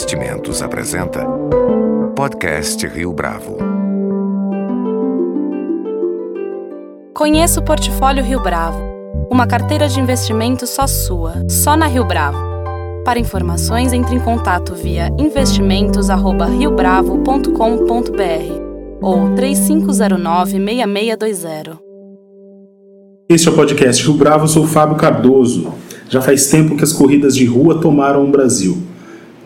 Investimentos apresenta Podcast Rio Bravo. Conheça o Portfólio Rio Bravo, uma carteira de investimentos só sua, só na Rio Bravo. Para informações, entre em contato via investimentos@riobravo.com.br ou 3509-6620. Este é o podcast Rio Bravo, eu sou o Fábio Cardoso. Já faz tempo que as corridas de rua tomaram o Brasil.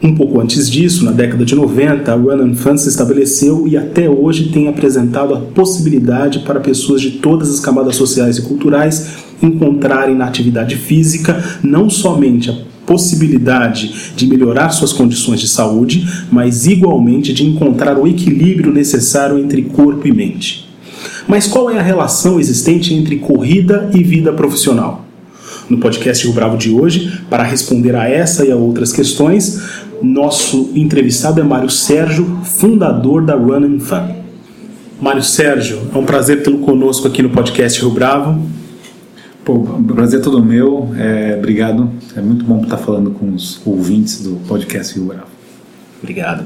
Um pouco antes disso, na década de 90, a Run and Fun se estabeleceu e até hoje tem apresentado a possibilidade para pessoas de todas as camadas sociais e culturais encontrarem na atividade física não somente a possibilidade de melhorar suas condições de saúde, mas igualmente de encontrar o equilíbrio necessário entre corpo e mente. Mas qual é a relação existente entre corrida e vida profissional? No podcast Rio Bravo de hoje, para responder a essa e a outras questões, nosso entrevistado é Mário Sérgio, fundador da Run and Fun. Mário Sérgio, é um prazer tê-lo conosco aqui no podcast Rio Bravo. Pô, prazer é todo meu. É, obrigado. É muito bom estar falando com os ouvintes do podcast Rio Bravo. Obrigado.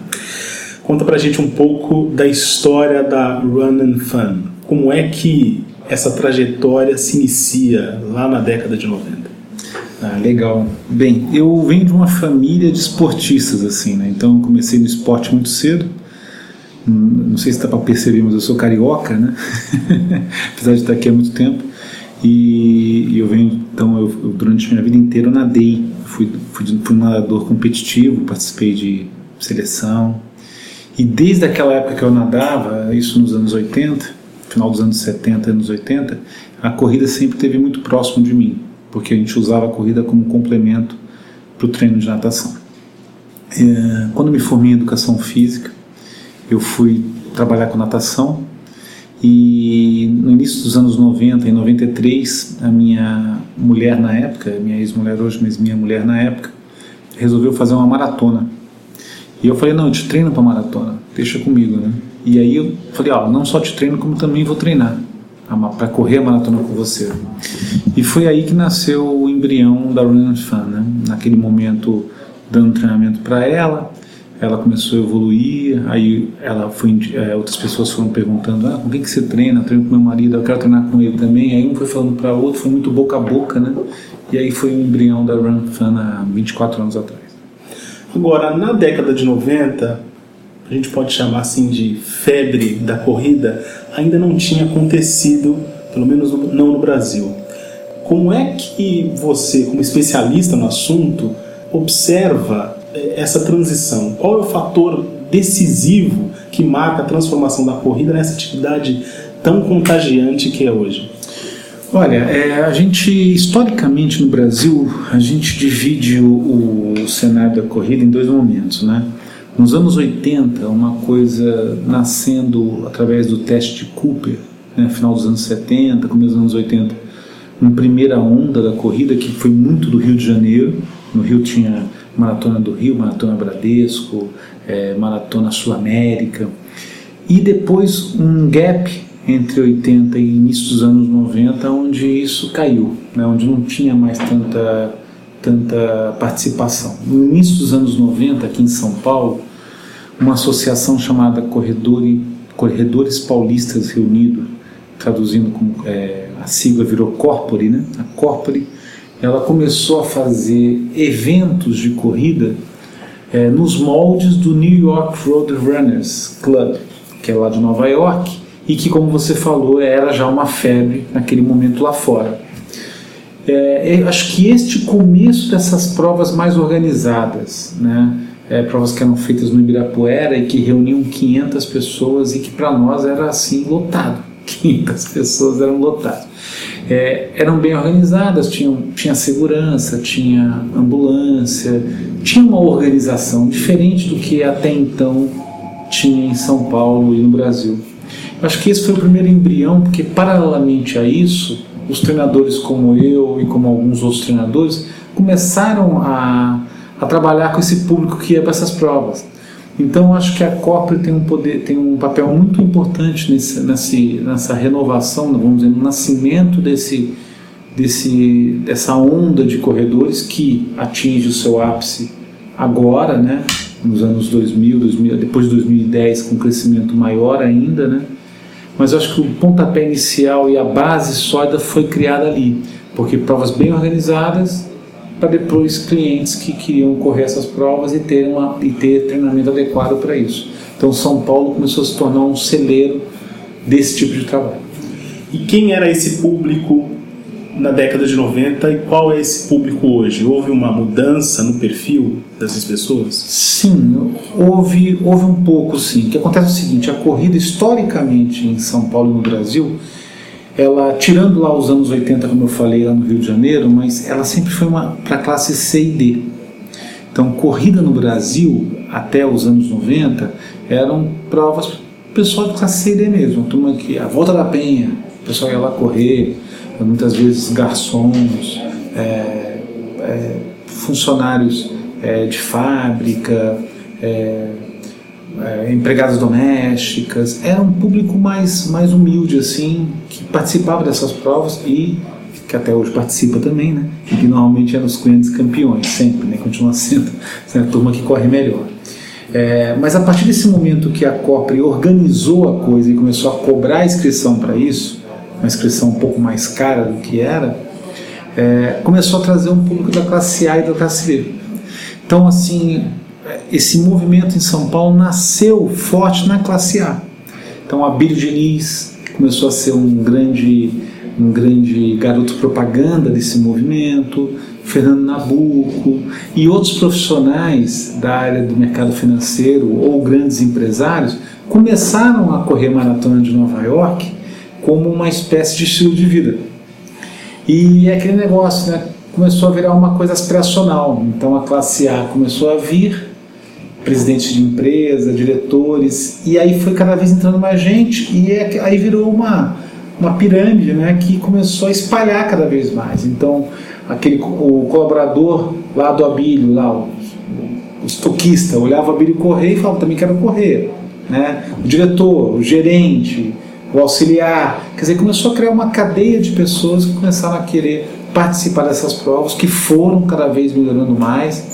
Conta pra gente um pouco da história da Run and Fun. Como é que essa trajetória se inicia lá na década de 90? Ah, legal. Bem, eu venho de uma família de esportistas, assim, né? Então eu comecei no esporte muito cedo. Hum, não sei se dá para perceber, mas eu sou carioca, né? Apesar de estar aqui há muito tempo. E, eu venho, então, eu, eu, durante a minha vida inteira eu nadei. Fui, fui, fui um nadador competitivo, participei de seleção. E desde aquela época que eu nadava, isso nos anos 80, final dos anos 70, anos 80, a corrida sempre esteve muito próximo de mim porque a gente usava a corrida como complemento para o treino de natação. É, quando me formei em educação física, eu fui trabalhar com natação e no início dos anos 90, em 93, a minha mulher na época, minha ex-mulher hoje, mas minha mulher na época, resolveu fazer uma maratona. E eu falei, não, eu te treino para maratona, deixa comigo, né? E aí eu falei, ó, não só te treino, como também vou treinar para correr a maratona com você. E foi aí que nasceu o embrião da Run Fan, né? Naquele momento dando treinamento para ela, ela começou a evoluir, aí ela foi, é, outras pessoas foram perguntando, ah, com quem que você treina? Treino com meu marido, eu quero treinar com ele também. Aí um foi falando para o outro, foi muito boca a boca, né? E aí foi o embrião da Run Fan há 24 anos atrás. Agora, na década de 90, a gente pode chamar assim de febre da corrida, ainda não tinha acontecido, pelo menos não no Brasil. Como é que você, como especialista no assunto, observa eh, essa transição? Qual é o fator decisivo que marca a transformação da corrida nessa atividade tão contagiante que é hoje? Olha, é, a gente historicamente no Brasil a gente divide o, o cenário da corrida em dois momentos, né? Nos anos 80, uma coisa nascendo através do teste de Cooper, né, final dos anos 70, começo dos anos 80, uma primeira onda da corrida que foi muito do Rio de Janeiro. No Rio tinha Maratona do Rio, Maratona Bradesco, é, Maratona Sul América. E depois um gap entre 80 e início dos anos 90, onde isso caiu, né, onde não tinha mais tanta, tanta participação. No início dos anos 90, aqui em São Paulo, uma associação chamada Corredores, Paulistas Reunidos, traduzindo como é, a sigla virou Corpore, né? A Corpore, ela começou a fazer eventos de corrida é, nos moldes do New York Road Runners Club, que é lá de Nova York, e que, como você falou, era já uma febre naquele momento lá fora. É, acho que este começo dessas provas mais organizadas, né? É, provas que eram feitas no Ibirapuera e que reuniam 500 pessoas e que para nós era assim lotado. 500 pessoas eram lotadas. É, eram bem organizadas, tinham, tinha segurança, tinha ambulância, tinha uma organização diferente do que até então tinha em São Paulo e no Brasil. Eu acho que esse foi o primeiro embrião, porque paralelamente a isso, os treinadores como eu e como alguns outros treinadores começaram a a trabalhar com esse público que ia para essas provas. Então acho que a Corpore tem um poder, tem um papel muito importante nesse, nesse, nessa renovação, vamos dizer, no nascimento desse, desse, dessa onda de corredores que atinge o seu ápice agora, né? nos anos 2000, 2000, depois de 2010 com um crescimento maior ainda, né? Mas acho que o pontapé inicial e a base sólida foi criada ali, porque provas bem organizadas para depois clientes que queriam correr essas provas e ter, uma, e ter treinamento adequado para isso. Então São Paulo começou a se tornar um celeiro desse tipo de trabalho. E quem era esse público na década de 90 e qual é esse público hoje? Houve uma mudança no perfil dessas pessoas? Sim, houve, houve um pouco sim. O que acontece é o seguinte, a corrida historicamente em São Paulo e no Brasil, ela, tirando lá os anos 80, como eu falei, lá no Rio de Janeiro, mas ela sempre foi para a classe C e D. Então, corrida no Brasil, até os anos 90, eram provas pessoal de classe C e D mesmo, a turma que a volta da penha, o pessoal ia lá correr, muitas vezes garçons, é, é, funcionários é, de fábrica, é, é, empregadas domésticas, era um público mais, mais humilde assim, que participava dessas provas e que até hoje participa também, né? E que normalmente eram os clientes campeões, sempre, né? Continua sendo a turma que corre melhor. É, mas a partir desse momento que a Copre organizou a coisa e começou a cobrar a inscrição para isso, uma inscrição um pouco mais cara do que era, é, começou a trazer um público da classe A e da classe B. Então, assim, esse movimento em São Paulo nasceu forte na classe A. Então, Abílio Diniz começou a ser um grande, um grande garoto propaganda desse movimento, Fernando Nabuco e outros profissionais da área do mercado financeiro ou grandes empresários começaram a correr maratona de Nova York como uma espécie de estilo de vida. E é aquele negócio, né? Começou a virar uma coisa aspiracional. Então a classe A começou a vir, presidentes de empresa, diretores, e aí foi cada vez entrando mais gente, e é, aí virou uma, uma pirâmide né, que começou a espalhar cada vez mais. Então, aquele, o colaborador lá do Abílio, lá, o, o estoquista, olhava o Abílio correr e falava: também quero correr. Né? O diretor, o gerente, o auxiliar. Quer dizer, começou a criar uma cadeia de pessoas que começaram a querer participar dessas provas, que foram cada vez melhorando mais,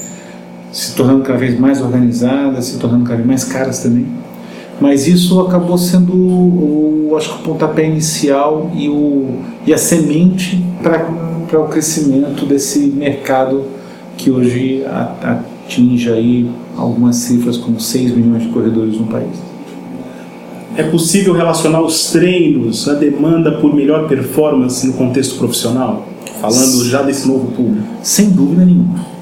se tornando cada vez mais organizadas, se tornando cada vez mais caras também. Mas isso acabou sendo, o, acho que o pontapé inicial e, o, e a semente para o crescimento desse mercado que hoje atinge aí algumas cifras como 6 milhões de corredores no país. É possível relacionar os treinos, a demanda por melhor performance no contexto profissional? Falando já desse novo público. Sem dúvida nenhuma.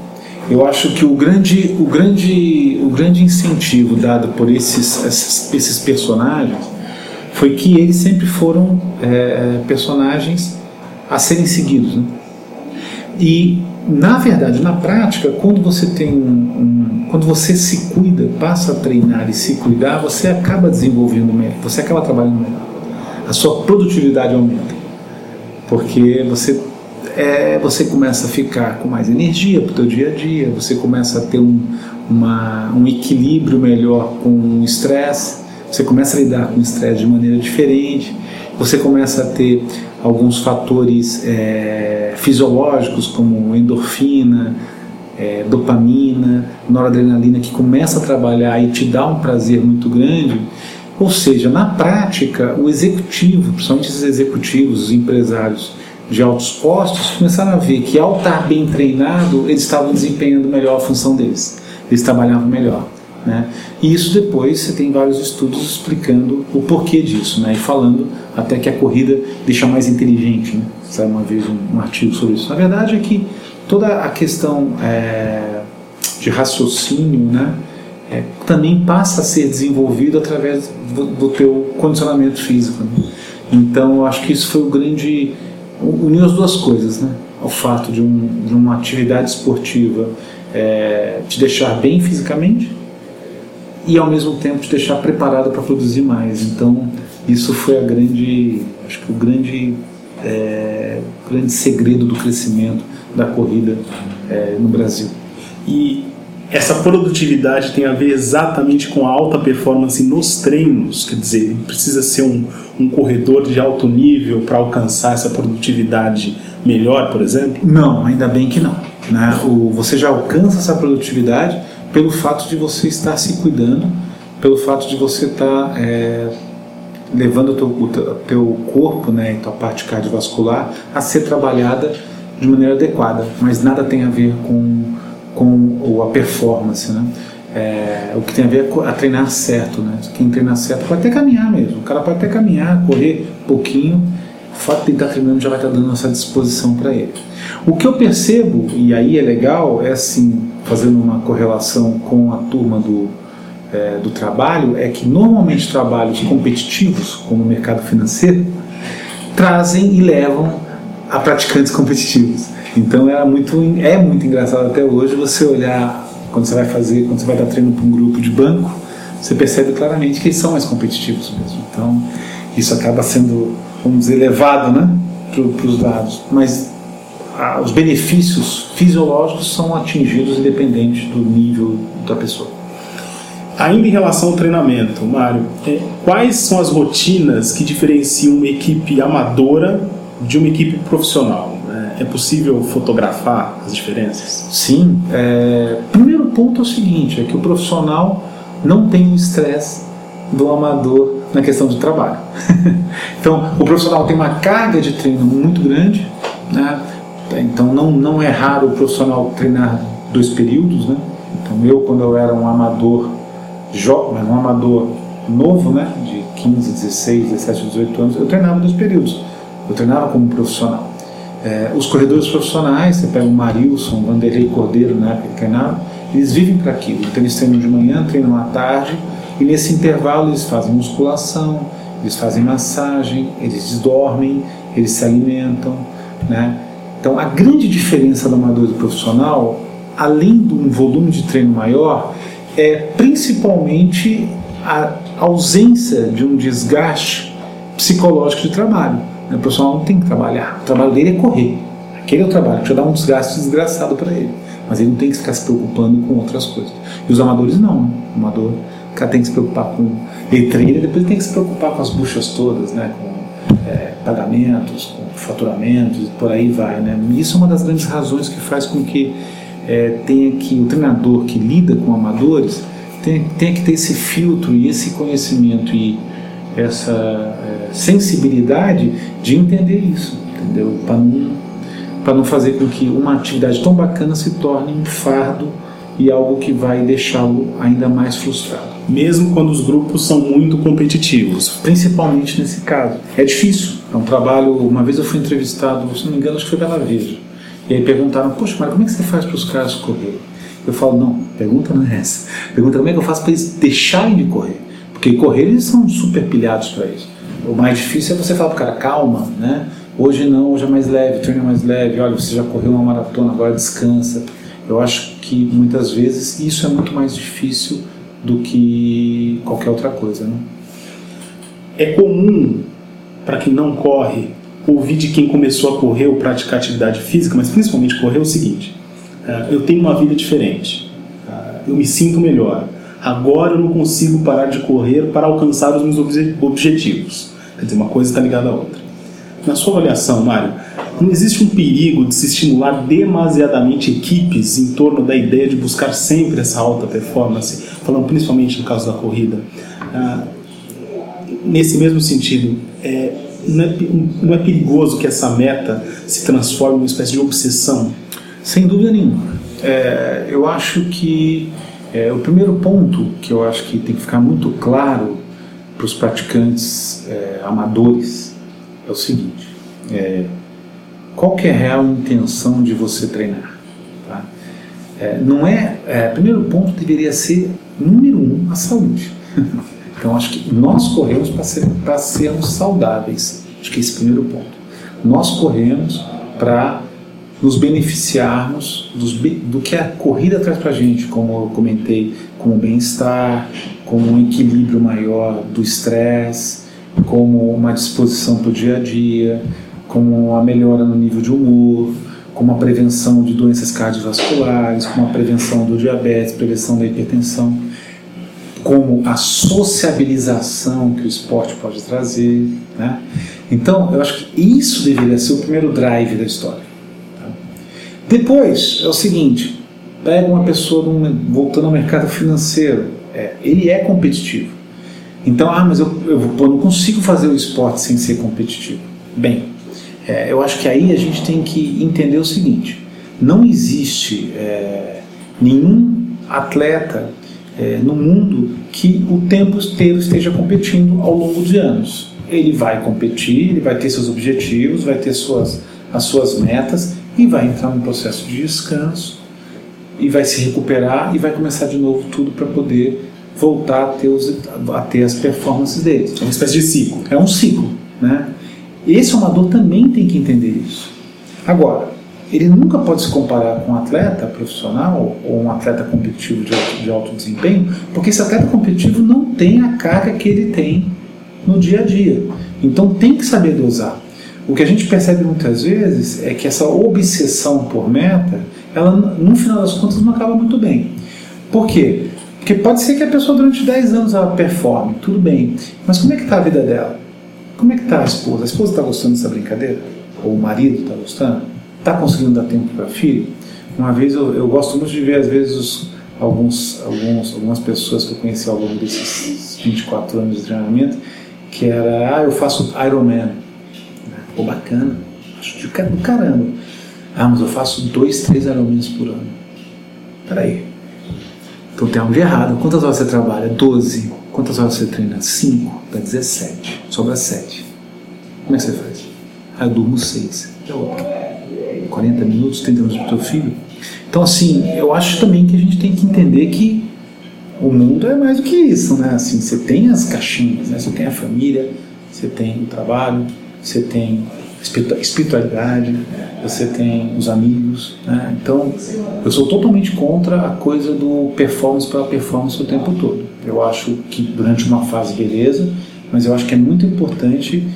Eu acho que o grande, o grande, o grande incentivo dado por esses, esses, esses personagens foi que eles sempre foram é, personagens a serem seguidos. Né? E na verdade, na prática, quando você tem um, um, quando você se cuida, passa a treinar e se cuidar, você acaba desenvolvendo melhor, você acaba trabalhando melhor. A sua produtividade aumenta, porque você é, você começa a ficar com mais energia para o teu dia a dia, você começa a ter um, uma, um equilíbrio melhor com o estresse, você começa a lidar com o estresse de maneira diferente, você começa a ter alguns fatores é, fisiológicos como endorfina, é, dopamina, noradrenalina que começa a trabalhar e te dá um prazer muito grande. Ou seja, na prática, o executivo, principalmente os executivos, os empresários de altos postos, começaram a ver que ao estar bem treinado, eles estavam desempenhando melhor a função deles, eles trabalhavam melhor. Né? E isso depois você tem vários estudos explicando o porquê disso, né? e falando até que a corrida deixa mais inteligente. Né? Saiu uma vez um, um, artigo sobre isso. Na verdade é que toda a questão é, de raciocínio né, é, também passa a ser desenvolvido através do, do teu condicionamento físico. Né? Então eu acho que isso foi o grande... uniu as duas coisas, né? o fato de, um, de uma atividade esportiva é, te deixar bem fisicamente e ao mesmo tempo te deixar preparado para produzir mais. Então isso foi a grande, acho que o grande, é, grande segredo do crescimento da corrida é, no Brasil. E essa produtividade tem a ver exatamente com a alta performance nos treinos, quer dizer, precisa ser um, um corredor de alto nível para alcançar essa produtividade melhor, por exemplo? Não, ainda bem que não. Né? O, você já alcança essa produtividade pelo fato de você estar se cuidando, pelo fato de você estar é, levando o teu, o teu corpo né, e tua parte cardiovascular a ser trabalhada de maneira adequada, mas nada tem a ver com, com a performance, né? É, o que tem a ver com a treinar certo, né? Quem treina certo pode até caminhar mesmo, o cara pode até caminhar, correr um pouquinho, o fato de estar treinando já vai estar dando essa disposição para ele. O que eu percebo, e aí é legal, é assim, fazendo uma correlação com a turma do, é, do trabalho, é que normalmente trabalhos competitivos, como o mercado financeiro, trazem e levam a praticantes competitivos. Então era muito, é muito engraçado até hoje você olhar quando você vai fazer, quando você vai dar treino para um grupo de banco, você percebe claramente que eles são mais competitivos mesmo. Então isso acaba sendo, vamos dizer, levado né, para os lados. Mas ah, os benefícios fisiológicos são atingidos independente do nível da pessoa. Ainda em relação ao treinamento, Mário, é, quais são as rotinas que diferenciam uma equipe amadora de uma equipe profissional? É, possível fotografar as diferenças? Sim. É, primeiro ponto é o seguinte: é que o profissional não tem o estresse do amador na questão do trabalho. então, o profissional tem uma carga de treino muito grande, né? então não, não é raro o profissional treinar dois períodos. Né? Então, eu, quando eu era um amador jovem, um amador novo, né? de 15, 16, 17, 18 anos, eu treinava dois períodos. Eu treinava como profissional. É, os corredores profissionais, você pega o Marilson, Vanderlei Cordeiro, na época que treinavam, eles vivem para aquilo. Então eles treinam de manhã, treinam à tarde, e nesse intervalo eles fazem musculação, eles fazem massagem, eles dormem, eles se alimentam. Né? Então a grande diferença do amador e do profissional, além de um volume de treino maior, é principalmente a ausência de um desgaste psicológico de trabalho. O profissional não tem que trabalhar, o trabalho dele é correr. Aquele é o trabalho que já dá um desgaste desgraçado para ele. Mas ele não tem que ficar se preocupando com outras coisas. E os amadores não. O amador cara tem que se preocupar com letreira, depois tem que se preocupar com as buchas todas, né? com é, pagamentos, com faturamentos por aí vai. Né? Isso é uma das grandes razões que faz com que é, tenha que o treinador que lida com amadores tenha, tenha que ter esse filtro e esse conhecimento e essa é, sensibilidade de entender isso, entendeu? Para não, não fazer com que uma atividade tão bacana se torne um fardo e algo que vai deixá-lo ainda mais frustrado. Mesmo quando os grupos são muito competitivos. Principalmente nesse caso. É difícil. É um trabalho. Uma vez eu fui entrevistado, se não me engano, acho que foi pela Veja. E aí perguntaram: Poxa, mas como é que você faz para os caras correr? Eu falo: Não, pergunta não é essa. Pergunta como é que eu faço para eles deixarem de correr. Porque correr eles são super pilhados para isso. O mais difícil é você falar para o cara: calma, né? Hoje não, hoje é mais leve, treino é mais leve. Olha, você já correu uma maratona, agora descansa. Eu acho que muitas vezes isso é muito mais difícil do que qualquer outra coisa. Né? É comum, para quem não corre, ouvir de quem começou a correr ou praticar atividade física, mas principalmente correr, o seguinte: uh, eu tenho uma vida diferente, uh, eu me sinto melhor. Agora eu não consigo parar de correr para alcançar os meus objetivos. Quer dizer, uma coisa está ligada à outra. Na sua avaliação, Mário, não existe um perigo de se estimular demasiadamente equipes em torno da ideia de buscar sempre essa alta performance, falando principalmente no caso da corrida? Ah, nesse mesmo sentido, é, não, é, não é perigoso que essa meta se transforme em uma espécie de obsessão? Sem dúvida nenhuma. É, eu acho que é, o primeiro ponto que eu acho que tem que ficar muito claro para os praticantes é, amadores é o seguinte: é, qual que é a real intenção de você treinar? Tá? É, não é, é, primeiro ponto deveria ser número um a saúde. então acho que nós corremos para ser, sermos saudáveis. Acho que esse é o primeiro ponto. Nós corremos para nos beneficiarmos dos, do que a corrida traz para a gente, como eu comentei, como bem-estar, como um equilíbrio maior do estresse, como uma disposição para o dia a dia, como a melhora no nível de humor, como a prevenção de doenças cardiovasculares, como a prevenção do diabetes, prevenção da hipertensão, como a sociabilização que o esporte pode trazer. Né? Então, eu acho que isso deveria ser o primeiro drive da história. Depois, é o seguinte, Pega uma pessoa voltando ao mercado financeiro, é, ele é competitivo. Então, ah, mas eu, eu, eu, não consigo fazer o esporte sem ser competitivo. Bem, é, eu acho que aí a gente tem que entender o seguinte: não existe é, nenhum atleta é, no mundo que o tempo inteiro esteja competindo ao longo de anos. Ele vai competir, ele vai ter seus objetivos, vai ter suas, as suas metas e vai entrar num processo de descanso e vai se recuperar e vai começar de novo tudo para poder voltar a ter, os, a ter as performances dele. É uma espécie de ciclo. É um ciclo. Né? Esse amador também tem que entender isso. Agora, ele nunca pode se comparar com um atleta profissional ou um atleta competitivo de alto, de alto desempenho, porque esse atleta competitivo não tem a carga que ele tem no dia a dia. Então tem que saber dosar. O que a gente percebe muitas vezes é que essa obsessão por meta, ela no final das contas não acaba muito bem. Por quê? Porque pode ser que a pessoa durante 10 anos ela performe, tudo bem. Mas como é que está a vida dela? Como é que está a esposa? A esposa está gostando dessa brincadeira? Ou o marido está gostando? Está conseguindo dar tempo para filho? Uma vez eu, eu, gosto muito de ver, às vezes, os, alguns, alguns, algumas pessoas que eu conheci ao longo desses 24 anos de treinamento, que era, ah, eu faço Ironman. Pô, bacana, acho de caramba. Ah, mas eu faço dois, três Ironmans por ano. Peraí. Então tem algo de errado. Quantas horas você trabalha? 12. Quantas horas você treina? 5. Dá 17. Sobra 7. Como é que você faz? Ah, eu durmo 6. É outro. 40 minutos, 30 minutos para o teu filho. Então, assim, eu acho também que a gente tem que entender que o mundo é mais do que isso, né? Assim, você tem as caixinhas, né? Você tem a família, você tem o trabalho, você tem espiritualidade, você tem os amigos. Né? Então, eu sou totalmente contra a coisa do performance para performance o tempo todo. Eu acho que durante uma fase, beleza, mas eu acho que é muito importante,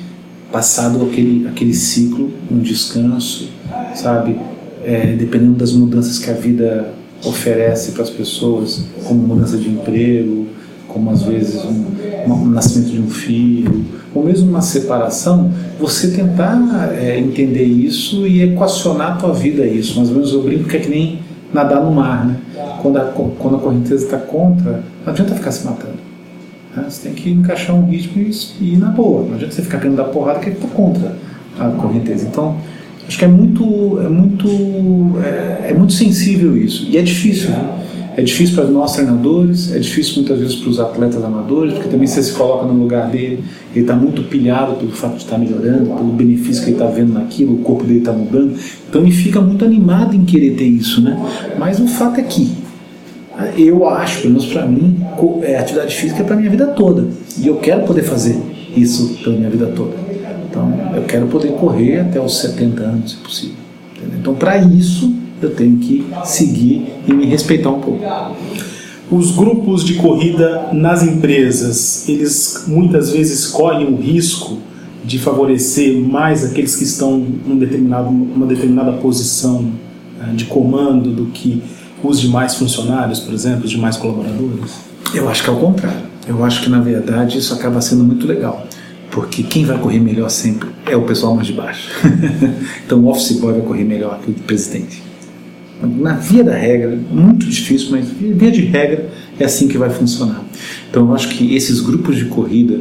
passado aquele, aquele ciclo, um descanso, sabe? É, dependendo das mudanças que a vida oferece para as pessoas, como mudança de emprego, como às vezes um, um, nascimento de um filho, ou mesmo uma separação, você tentar é, entender isso e equacionar a tua vida a isso. Mais ou menos eu brinco que é que nem nadar no mar, né? Quando a, quando a correnteza está contra, não adianta ficar se matando. Né? Você tem que encaixar um ritmo e, ir na boa. Não adianta você ficar querendo dar porrada que está contra a correnteza. Então, acho que é muito, é muito, é, é muito sensível isso. E é difícil, né? É difícil para nós treinadores, é difícil muitas vezes para os atletas amadores, porque também você se coloca no lugar dele, ele está muito pilhado pelo fato de estar tá melhorando, pelo benefício que ele está vendo naquilo, o corpo dele está mudando. Então ele fica muito animado em querer ter isso, né? Mas o fato é que eu acho, pelo menos para mim, é, atividade física é para minha vida toda. E eu quero poder fazer isso pela minha vida toda. Então eu quero poder correr até os 70 anos, se possível. Entendeu? Então para isso eu tenho que seguir e me respeitar um pouco. Os grupos de corrida nas empresas, eles muitas vezes correm o risco de favorecer mais aqueles que estão em uma determinada posição né, de comando do que os demais funcionários, por exemplo, os demais colaboradores? Eu acho que é o contrário. Eu acho que na verdade isso acaba sendo muito legal, porque quem vai correr melhor sempre é o pessoal mais de baixo. então o office boy vai correr melhor que o presidente na via da regra, muito difícil, mas via de regra é assim que vai funcionar. Então eu acho que esses grupos de corrida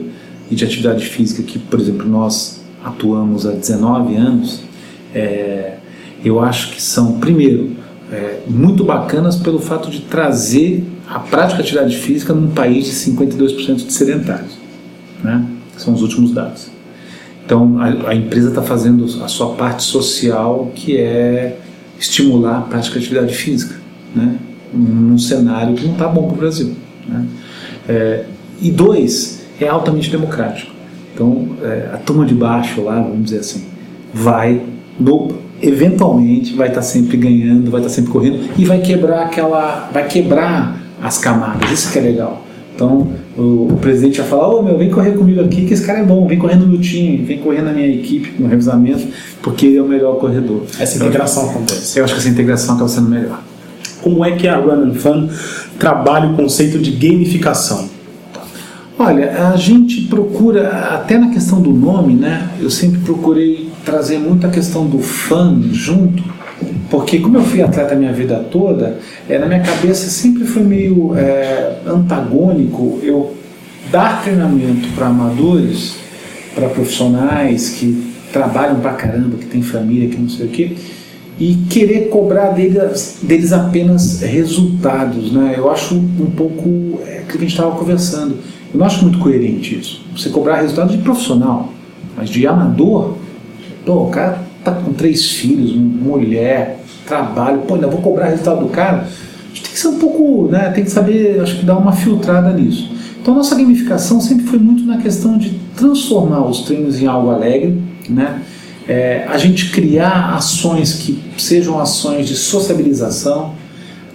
e de atividade física que, por exemplo, nós atuamos há 19 anos, é, eu acho que são, primeiro, é, muito bacanas pelo fato de trazer a prática de atividade física num país de 52% de sedentários. Né? São os últimos dados. Então a, a empresa está fazendo a sua parte social, que é estimular a prática de atividade física, né? num cenário que não está bom para o Brasil. Né? É, e dois, é altamente democrático. Então, é, a turma de baixo lá, vamos dizer assim, vai, no, eventualmente, vai estar tá sempre ganhando, vai estar tá sempre correndo e vai quebrar aquela, vai quebrar as camadas. Isso que é legal. Então, o, o presidente vai falar: Ô oh, meu, vem correr comigo aqui, que esse cara é bom, vem correr no meu time, vem correr na minha equipe, no revezamento, porque ele é o melhor corredor. Essa integração acontece. Eu acho que essa integração acaba sendo melhor. Como é que a Run and Fun trabalha o conceito de gamificação? Olha, a gente procura, até na questão do nome, né? Eu sempre procurei trazer muito a questão do fun junto, Porque como eu fui atleta a minha vida toda, é, na minha cabeça sempre foi meio é, antagônico eu dar treinamento para amadores, para profissionais que trabalham pra caramba, que tem família, que não sei o quê, e querer cobrar deles, deles apenas resultados. Né? Eu acho um pouco é, que a gente estava conversando. Eu não acho muito coerente isso. Você cobrar resultado de profissional, mas de amador, pô, o cara tá com três filhos, mulher, trabalho, pô, ainda vou cobrar resultado do cara. A gente tem que ser um pouco, né? Tem que saber, acho que dar uma filtrada nisso. Então a nossa gamificação sempre foi muito na questão de transformar os treinos em algo alegre, né? É, a gente criar ações que sejam ações de sociabilização,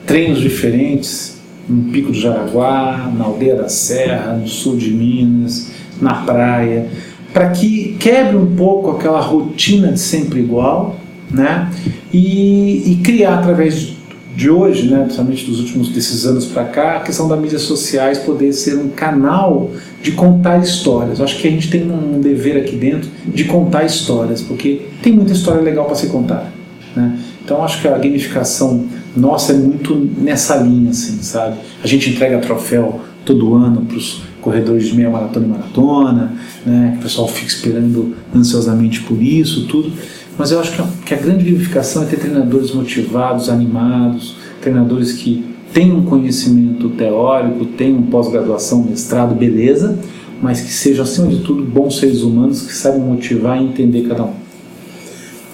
treinos diferentes, no Pico do Jaraguá, na Aldeia da Serra, no sul de Minas, na praia, para que quebre um pouco aquela rotina de sempre igual, né? E, e criar através de hoje, né, principalmente dos últimos desses anos para cá, a questão das mídias sociais poder ser um canal de contar histórias. Eu acho que a gente tem um dever aqui dentro de contar histórias, porque tem muita história legal para ser contada. Né? Então acho que a gamificação nossa é muito nessa linha, assim, sabe? A gente entrega troféu todo ano para os corredores de meia maratona e maratona, né? O pessoal fica esperando ansiosamente por isso, tudo. Mas eu acho que a, que a grande gamificação é ter treinadores motivados, animados, treinadores que têm um conhecimento teórico, têm um pós-graduação, mestrado, beleza, mas que sejam, acima de tudo, bons seres humanos que saibam motivar e entender cada um.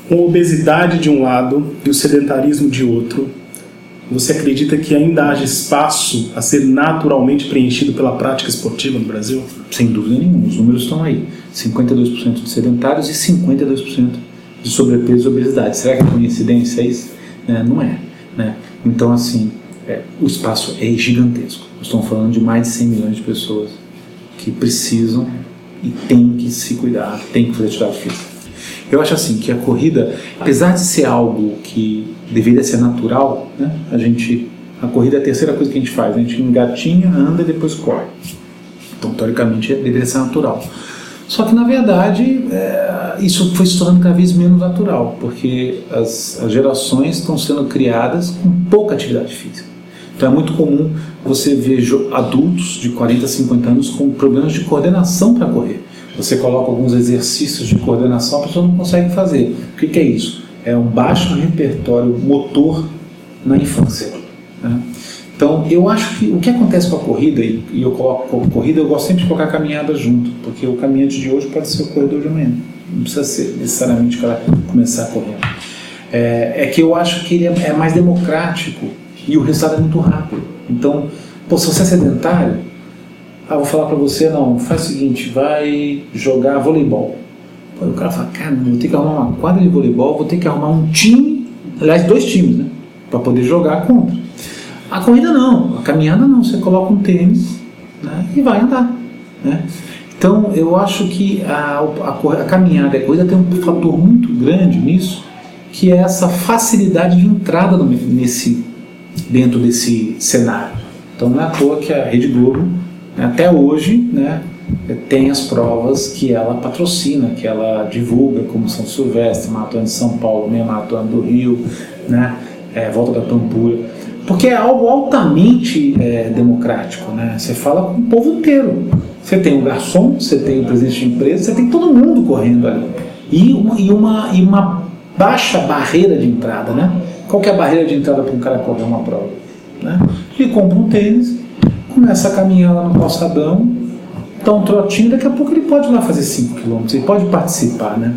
Com a obesidade de um lado e o sedentarismo de outro, você acredita que ainda haja espaço a ser naturalmente preenchido pela prática esportiva no Brasil? Sem dúvida nenhuma, os números estão aí. 52% de sedentários e 52% de sobrepeso e obesidade. Será que é coincidência isso? É, não é. Né? Então, assim, é, o espaço é gigantesco. Estamos falando de mais de 100 milhões de pessoas que precisam e têm que se cuidar, têm que fazer atividade física. Eu acho assim que a corrida, apesar de ser algo que deveria ser natural, né? A gente, a corrida é a terceira coisa que a gente faz. A gente engatinha, anda e depois corre. Então, teoricamente, deveria ser natural. Só que, na verdade, é, isso foi se tornando cada vez menos natural, porque as, as gerações estão sendo criadas com pouca atividade física. Então é muito comum você ver adultos de 40, 50 anos com problemas de coordenação para correr. Você coloca alguns exercícios de coordenação, a pessoa não consegue fazer. O que, que é isso? É um baixo repertório motor na infância. Né? Então, eu acho que o que acontece com a corrida, e eu coloco a corrida, eu gosto sempre de colocar a caminhada junto, porque o caminhante de hoje pode ser o corredor de amanhã. Não precisa ser necessariamente o cara começar correndo. É, é que eu acho que ele é, é mais democrático e o resultado é muito rápido. Então, pô, se você é sedentário, ah, vou falar para você, não, faz o seguinte, vai jogar voleibol. Pô, o cara fala, cara, vou ter que arrumar uma quadra de voleibol, vou ter que arrumar um time, aliás, dois times, né, para poder jogar contra. A corrida não, a caminhada não, você coloca um tênis né, e vai andar. Né? Então eu acho que a, a, a caminhada e a corrida tem um fator muito grande nisso, que é essa facilidade de entrada no, nesse, dentro desse cenário. Então não é à toa que a Rede Globo, até hoje, né, tem as provas que ela patrocina, que ela divulga, como São Silvestre, Maratona de São Paulo, Meia Maratona do Rio, né, é, Volta da Pampulha porque é algo altamente é, democrático, né? Você fala com o povo inteiro. Você tem o garçom, você tem o presidente de empresa, você tem todo mundo correndo ali. E uma, e uma, e uma baixa barreira de entrada, né? Qual que é a barreira de entrada para um cara correr uma prova? Né? Ele compra um tênis, começa a caminhar lá no calçadão, dá um trotinho, daqui a pouco ele pode ir lá fazer 5 km, ele pode participar, né?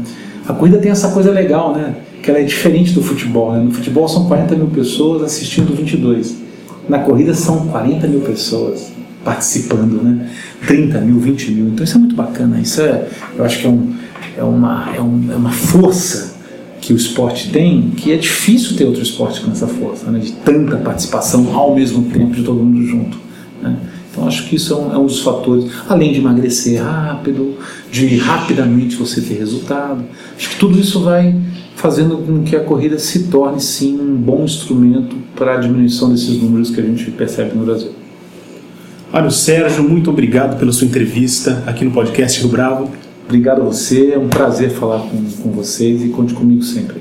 A corrida tem essa coisa legal, né? que ela é diferente do futebol. Né? No futebol são 40 mil pessoas assistindo 22. Na corrida são 40 mil pessoas participando, né? 30 mil, 20 mil. Então isso é muito bacana. Isso é, eu acho que é, um, é, uma, é, um, é uma força que o esporte tem que é difícil ter outro esporte com essa força, né? de tanta participação ao mesmo tempo de todo mundo junto. Né? Então acho que isso é um, é um, dos fatores, além de emagrecer rápido, de rapidamente você ter resultado. Acho que tudo isso vai fazendo com que a corrida se torne sim um bom instrumento para a diminuição desses números que a gente percebe no Brasil. Olha, Sérgio, muito obrigado pela sua entrevista aqui no podcast Rio Bravo. Obrigado a você, é um prazer falar com, com vocês e conte comigo sempre.